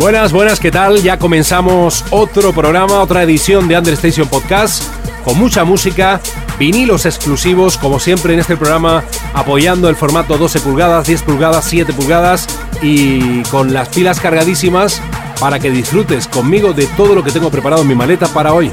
Buenas, buenas, ¿qué tal? Ya comenzamos otro programa, otra edición de Understation Podcast, con mucha música, vinilos exclusivos, como siempre en este programa, apoyando el formato 12 pulgadas, 10 pulgadas, 7 pulgadas y con las pilas cargadísimas para que disfrutes conmigo de todo lo que tengo preparado en mi maleta para hoy.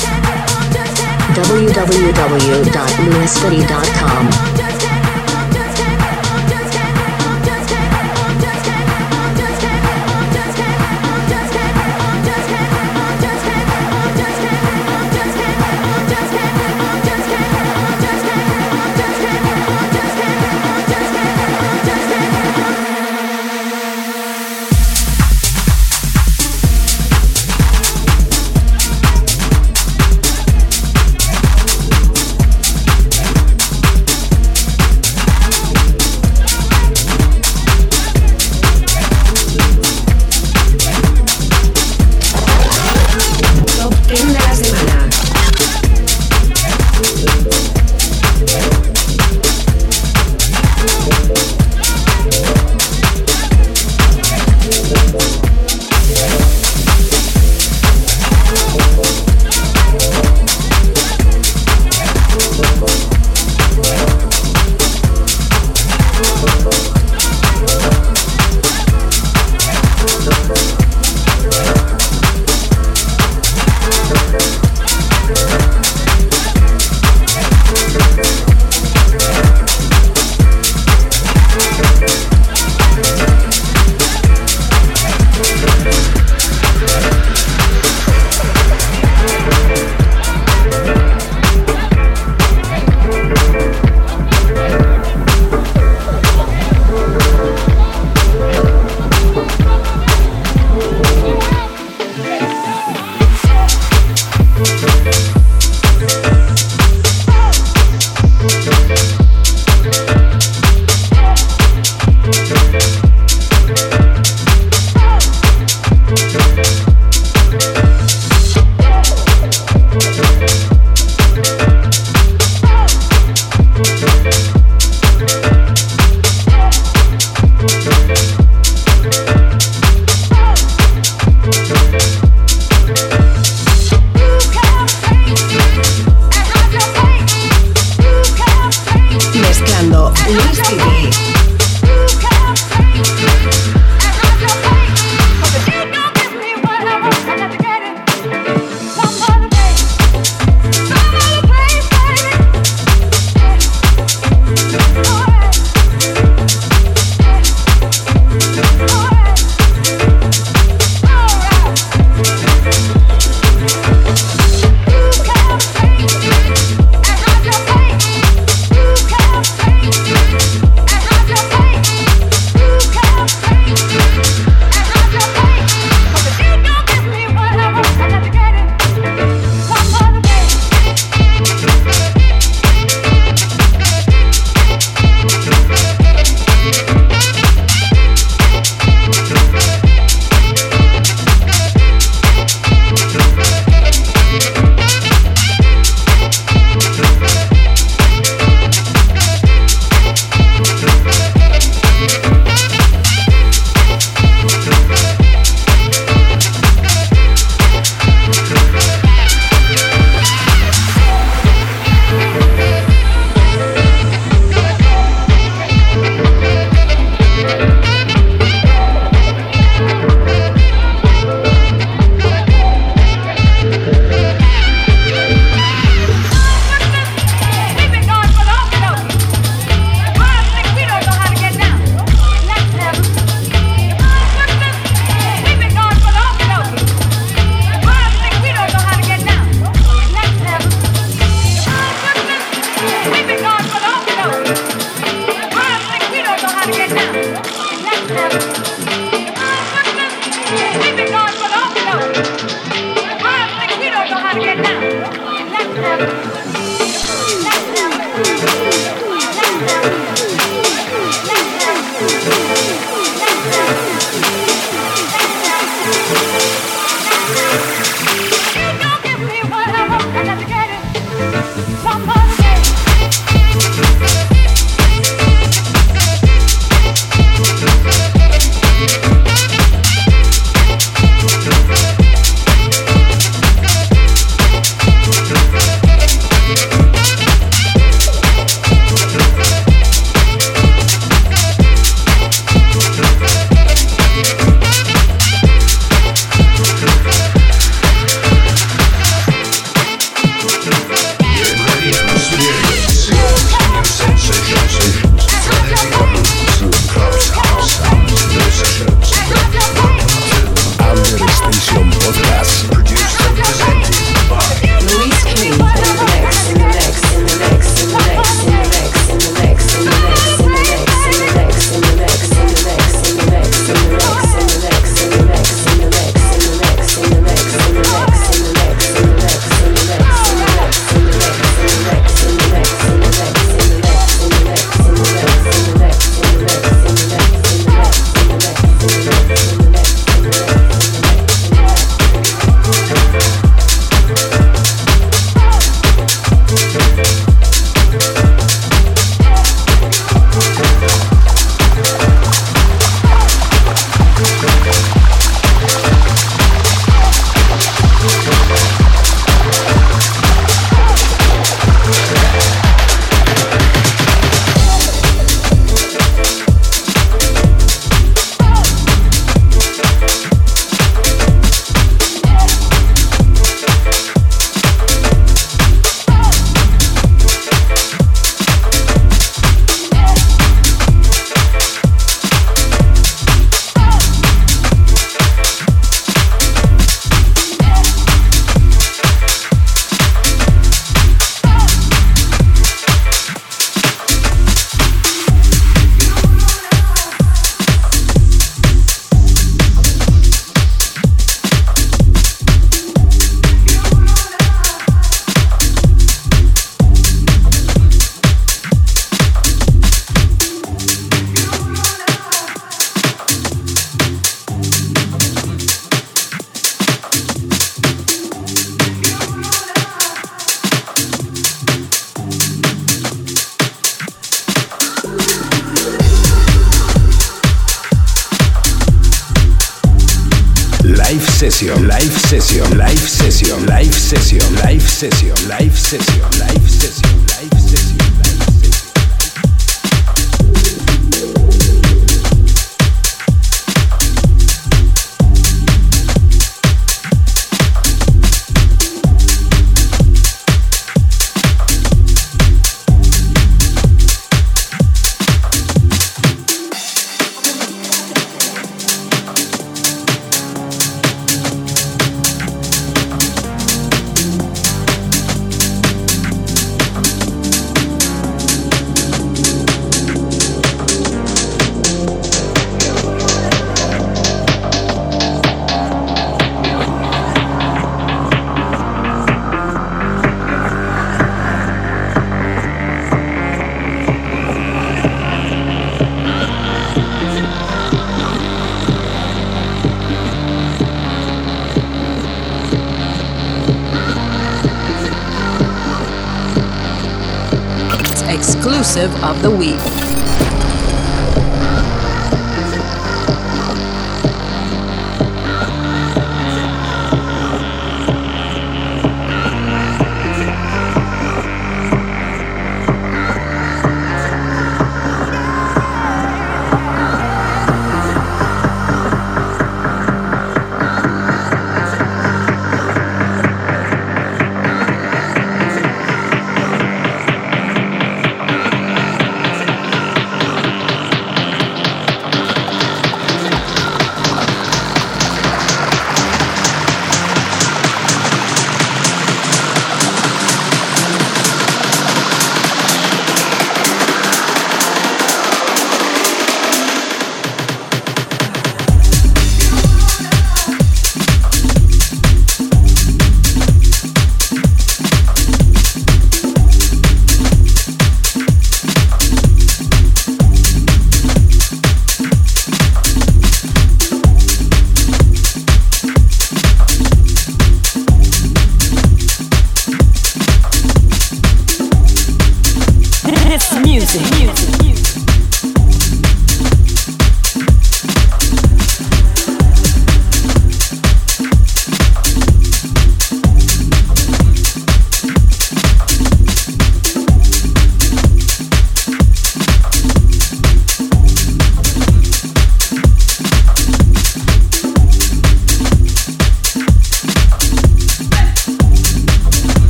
Of the week.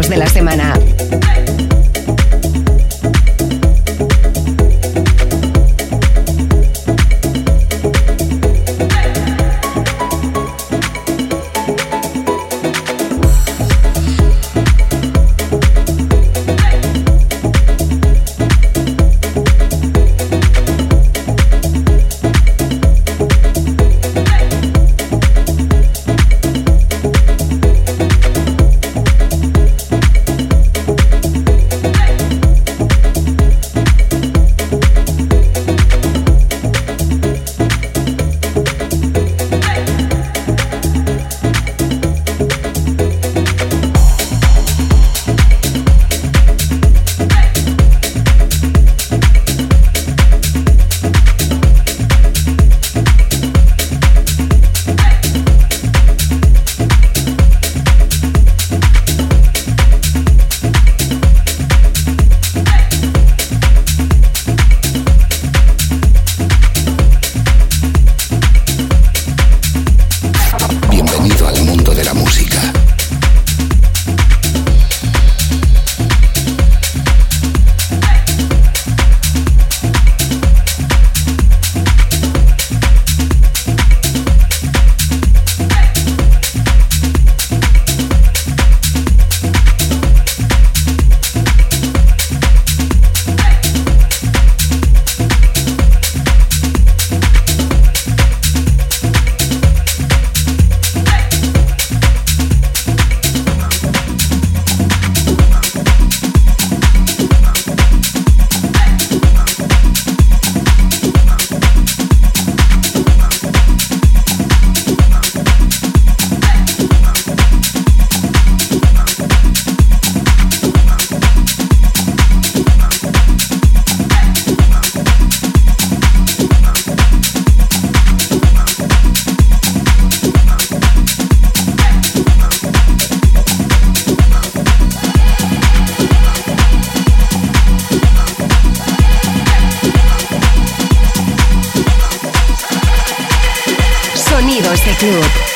De la Club.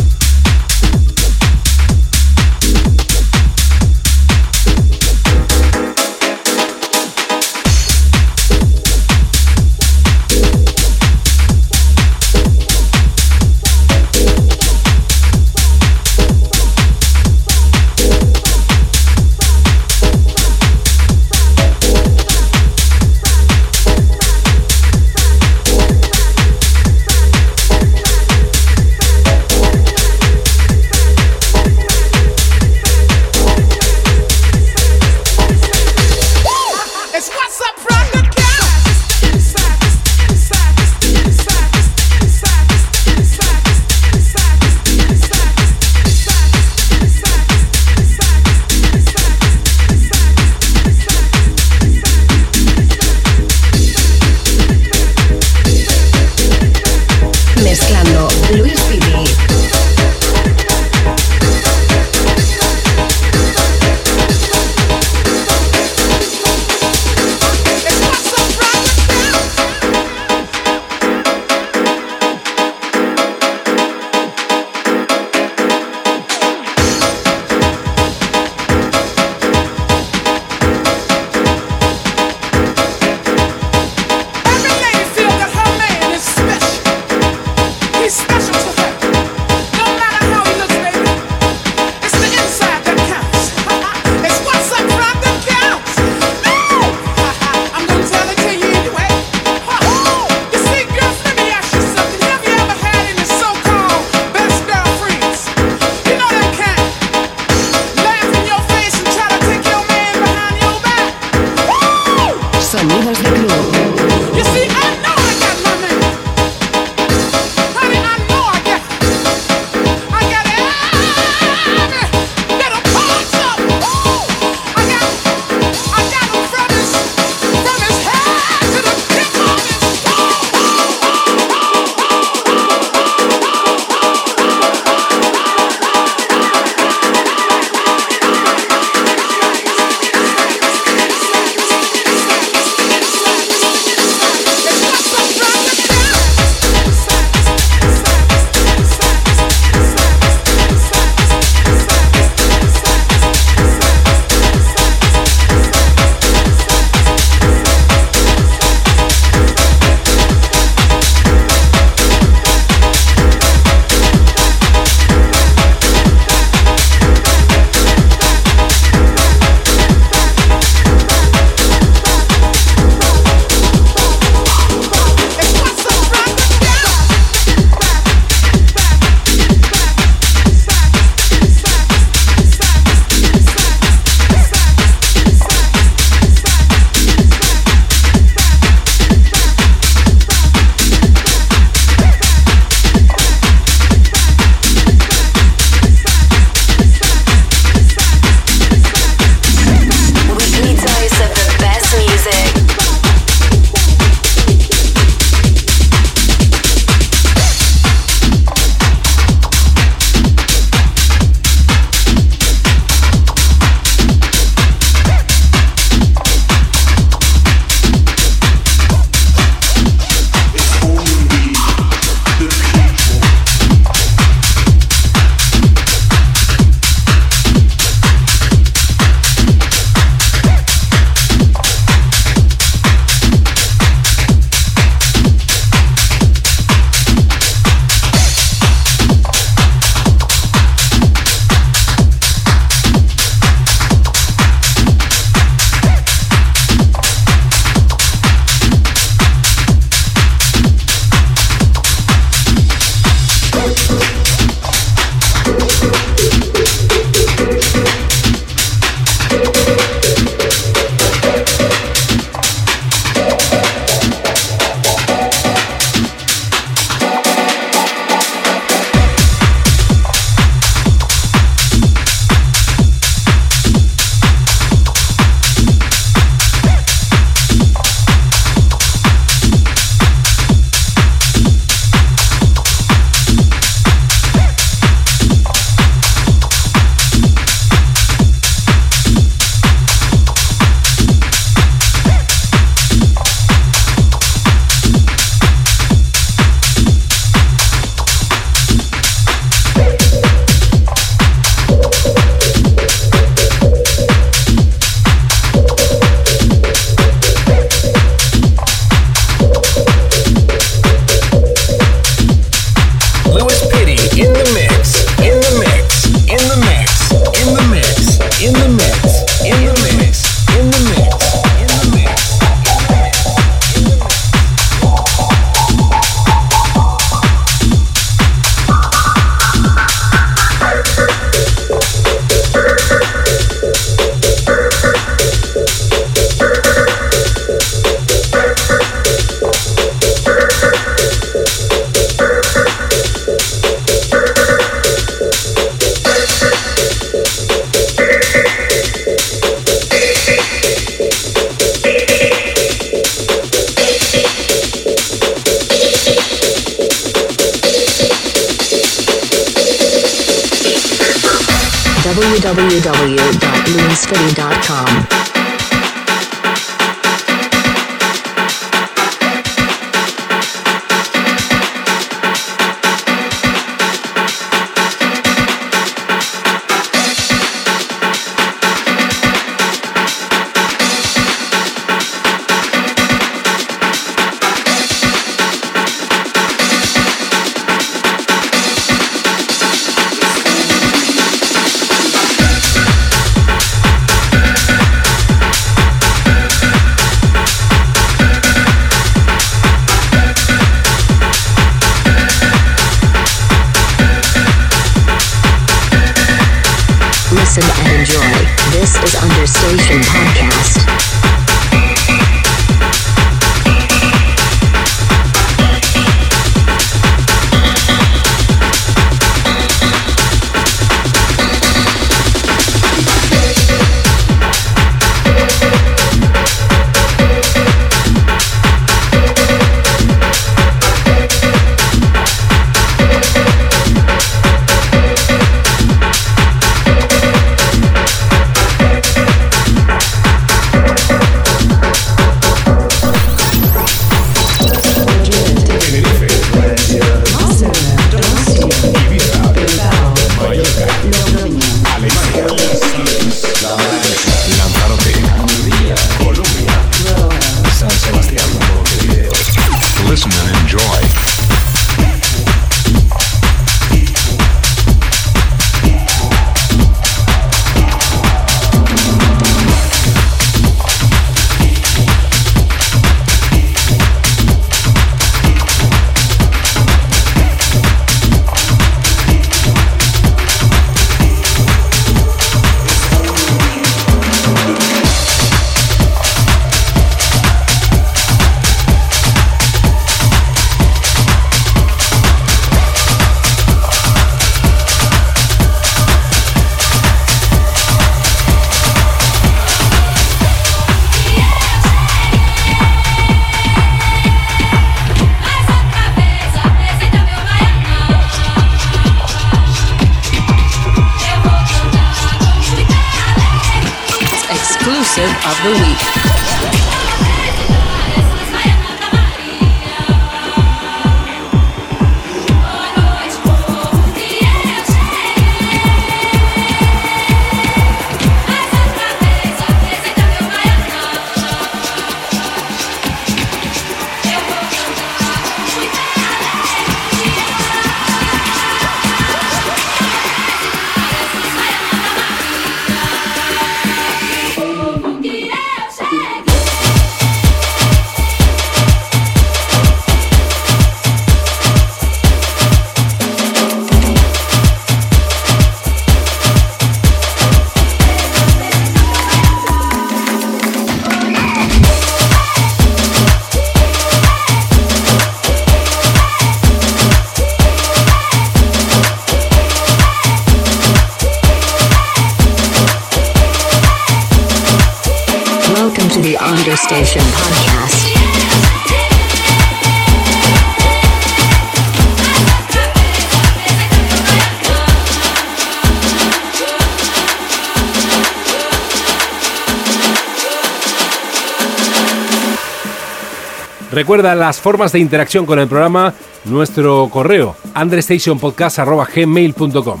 Recuerda las formas de interacción con el programa, nuestro correo andrestationpodcast.gmail.com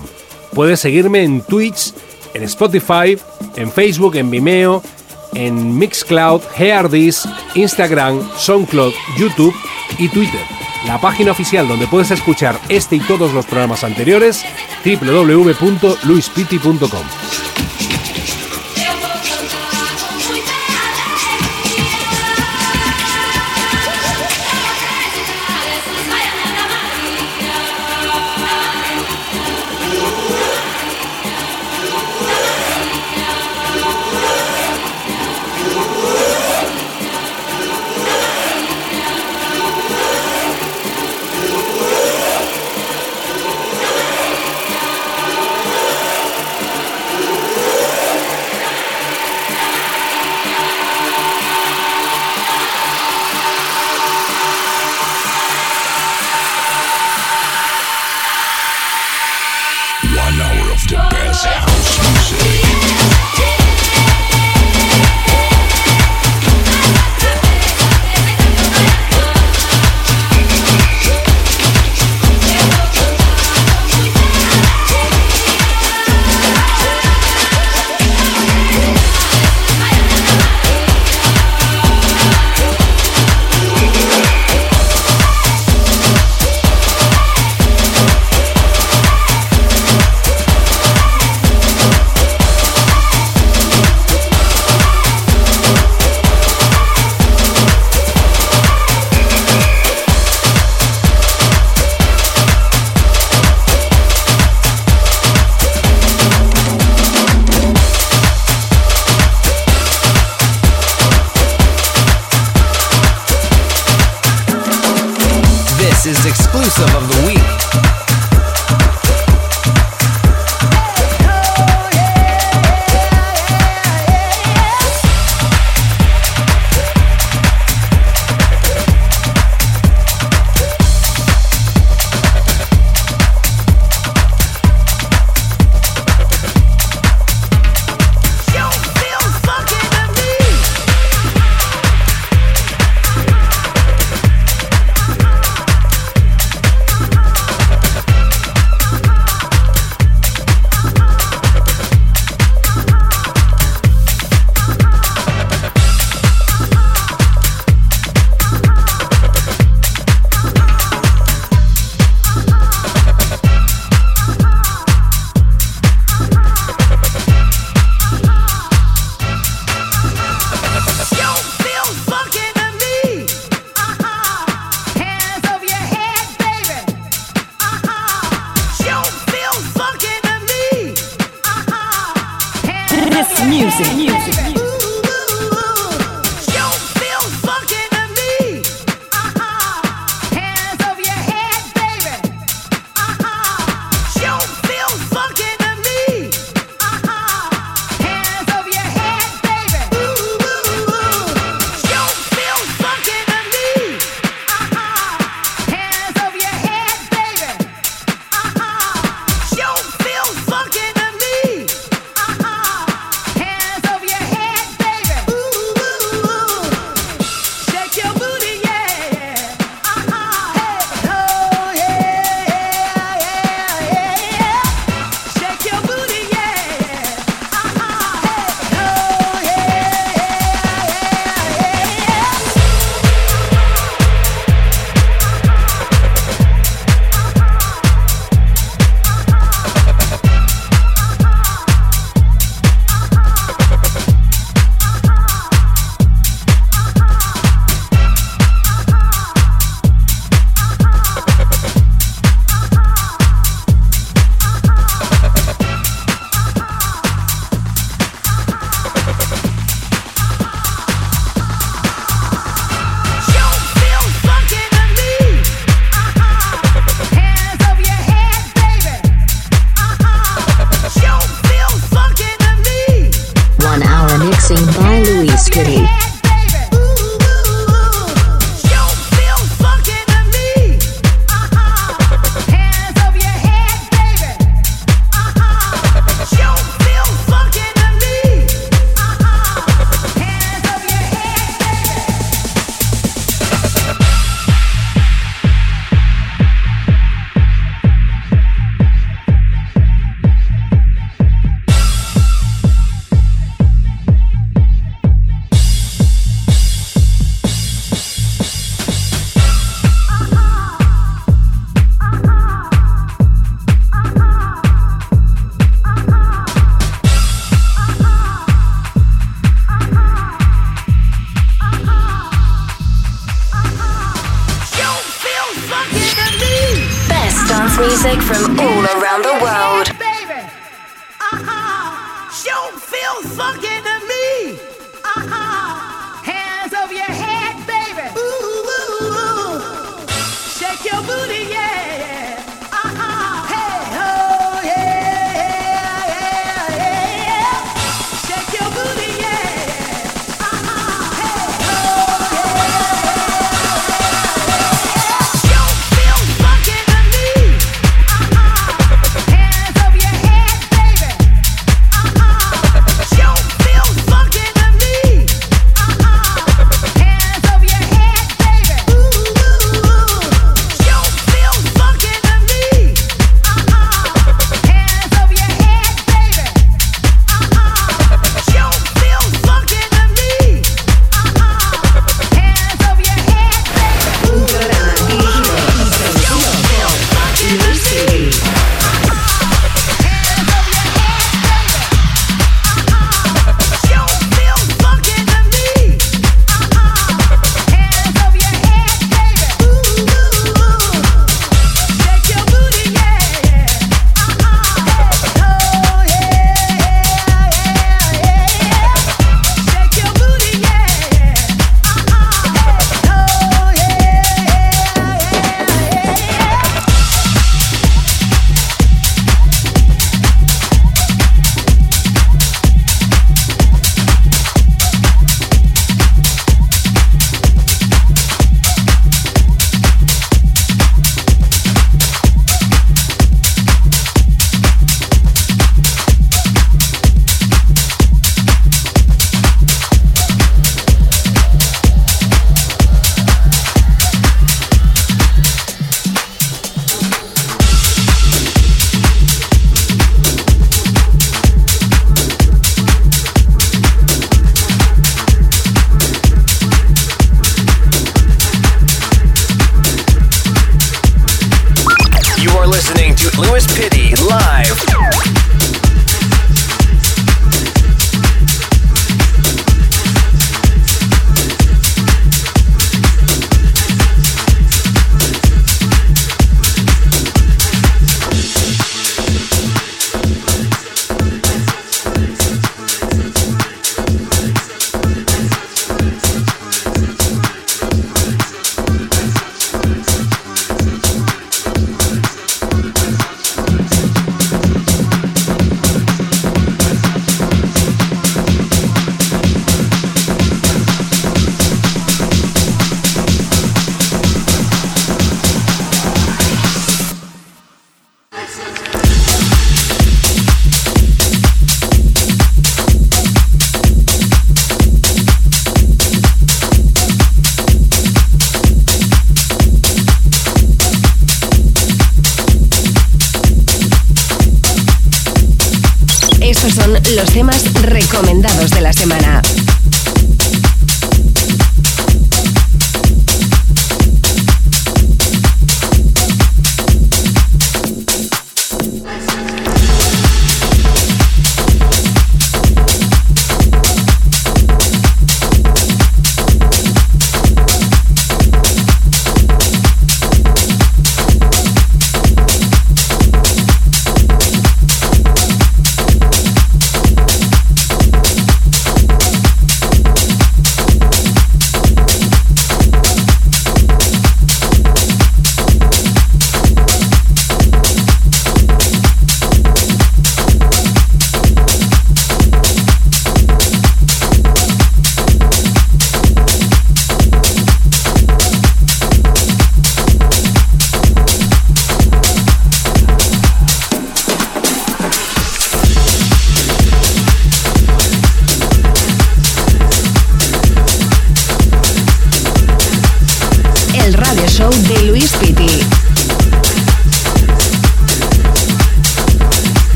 Puedes seguirme en Twitch, en Spotify, en Facebook, en Vimeo, en Mixcloud, Heardis, Instagram, SoundCloud, YouTube y Twitter. La página oficial donde puedes escuchar este y todos los programas anteriores, www.luispiti.com.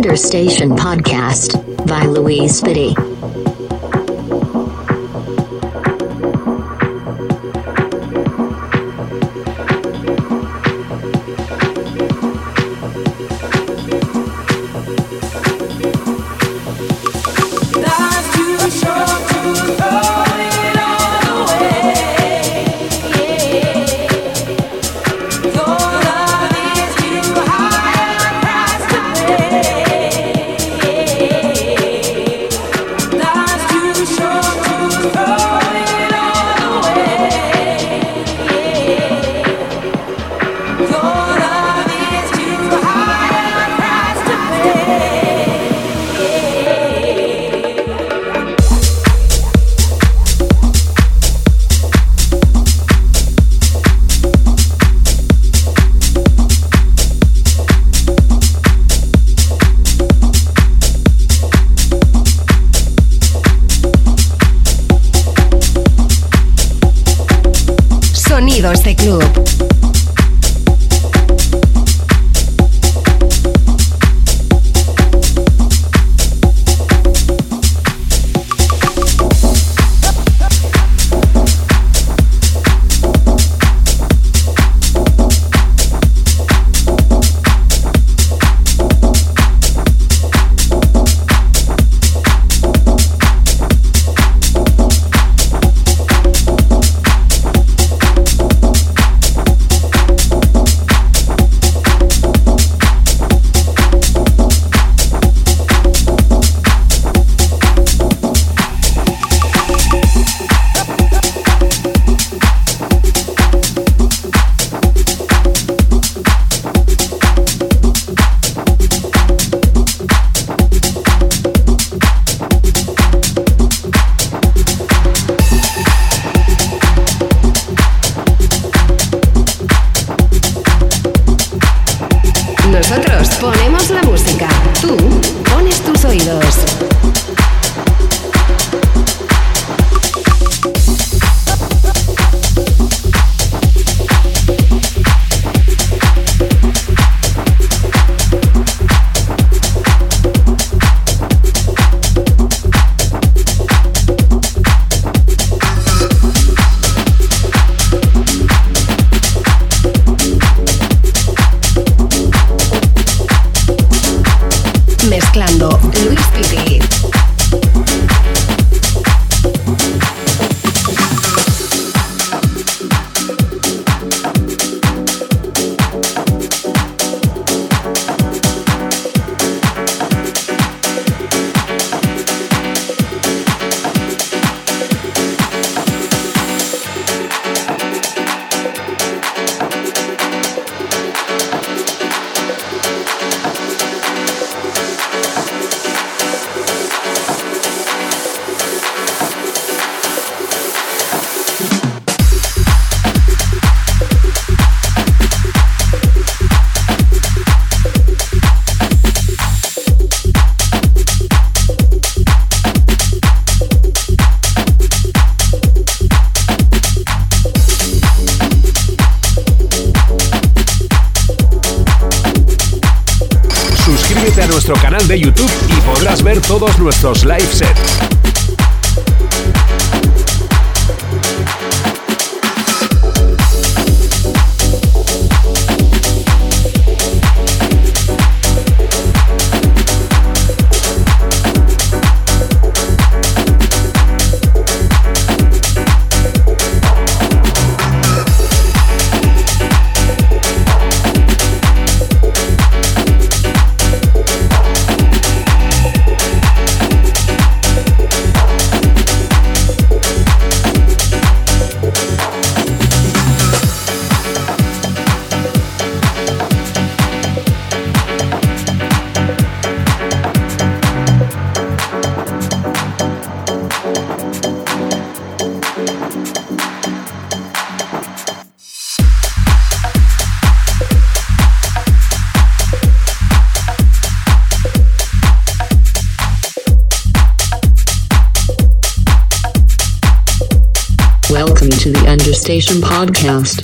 Station podcast by Louise Spitty. Nuestros live sets. Station Podcast.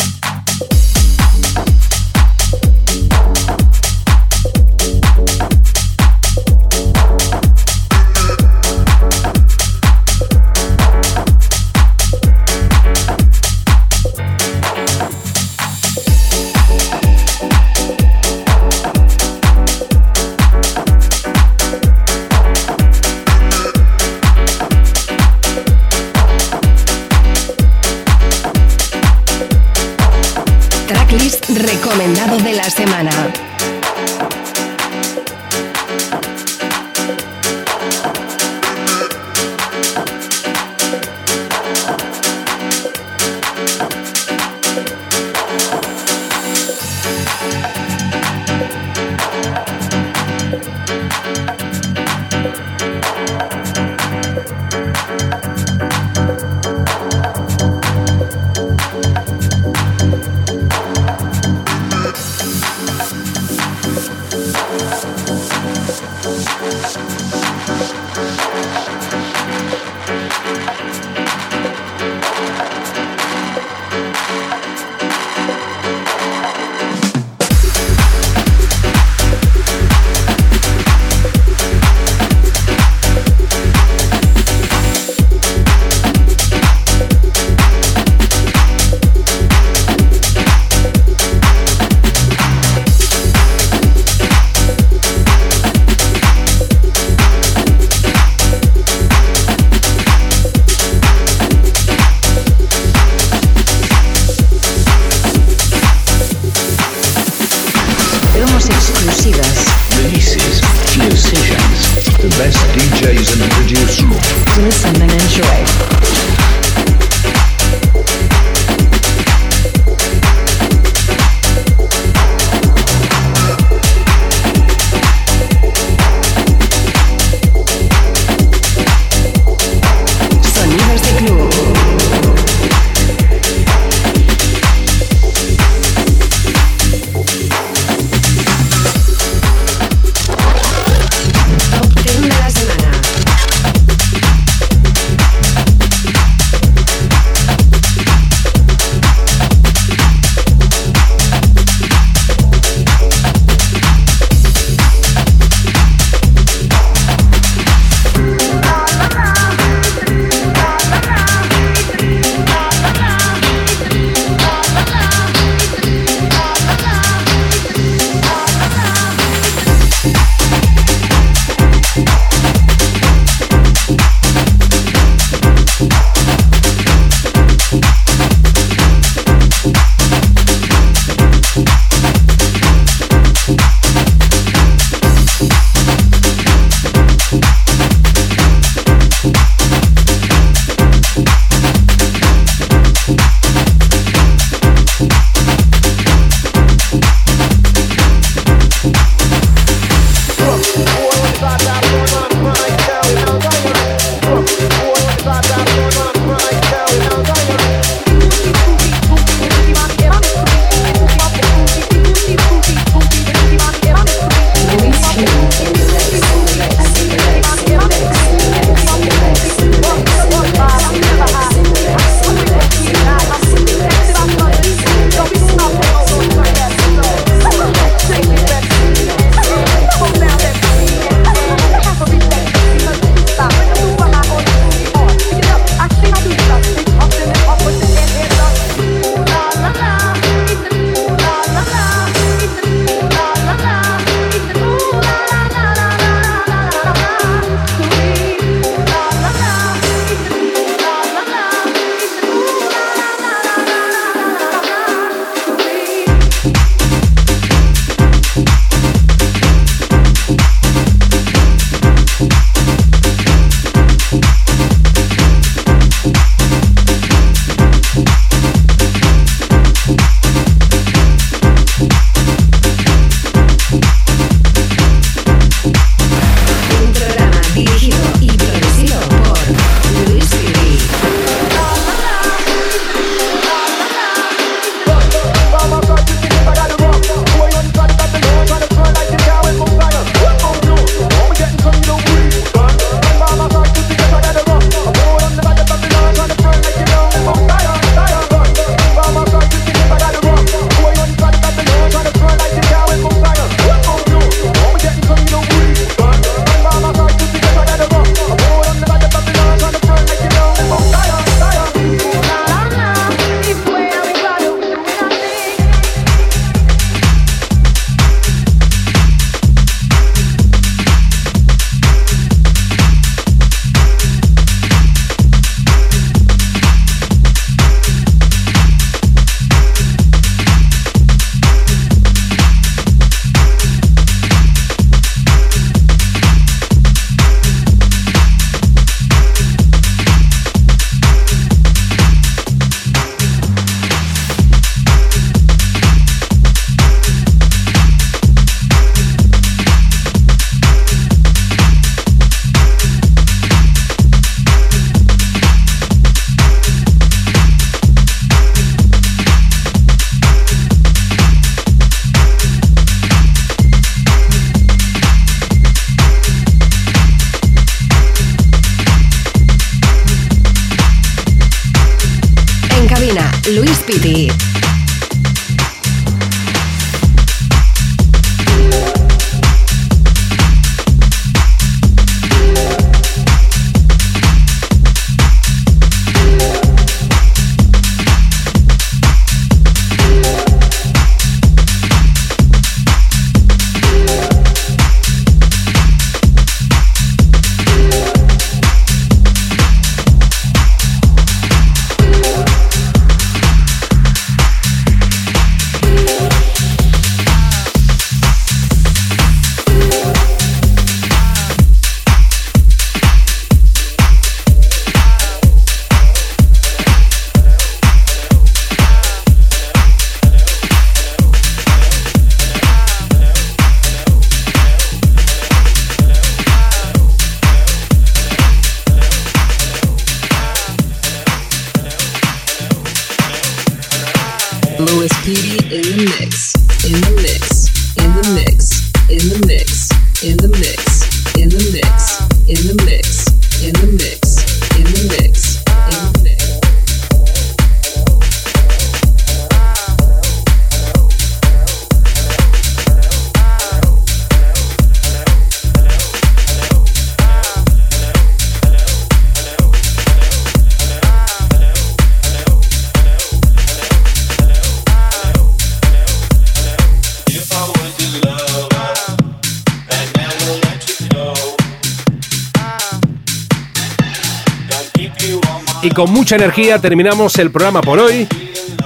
Con mucha energía terminamos el programa por hoy,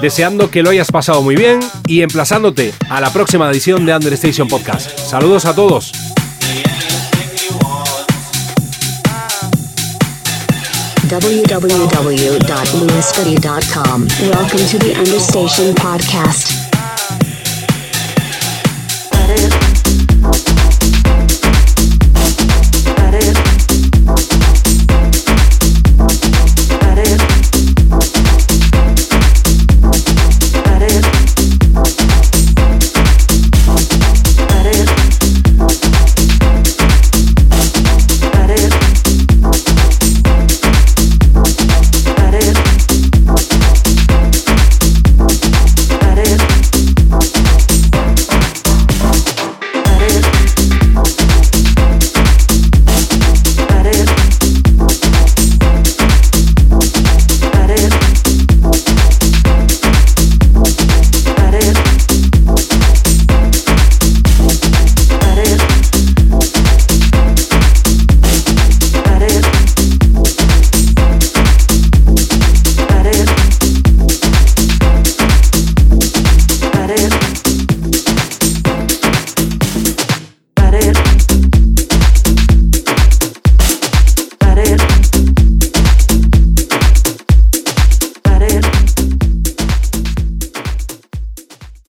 deseando que lo hayas pasado muy bien y emplazándote a la próxima edición de Understation Podcast. Saludos a todos. Welcome to the Understation Podcast.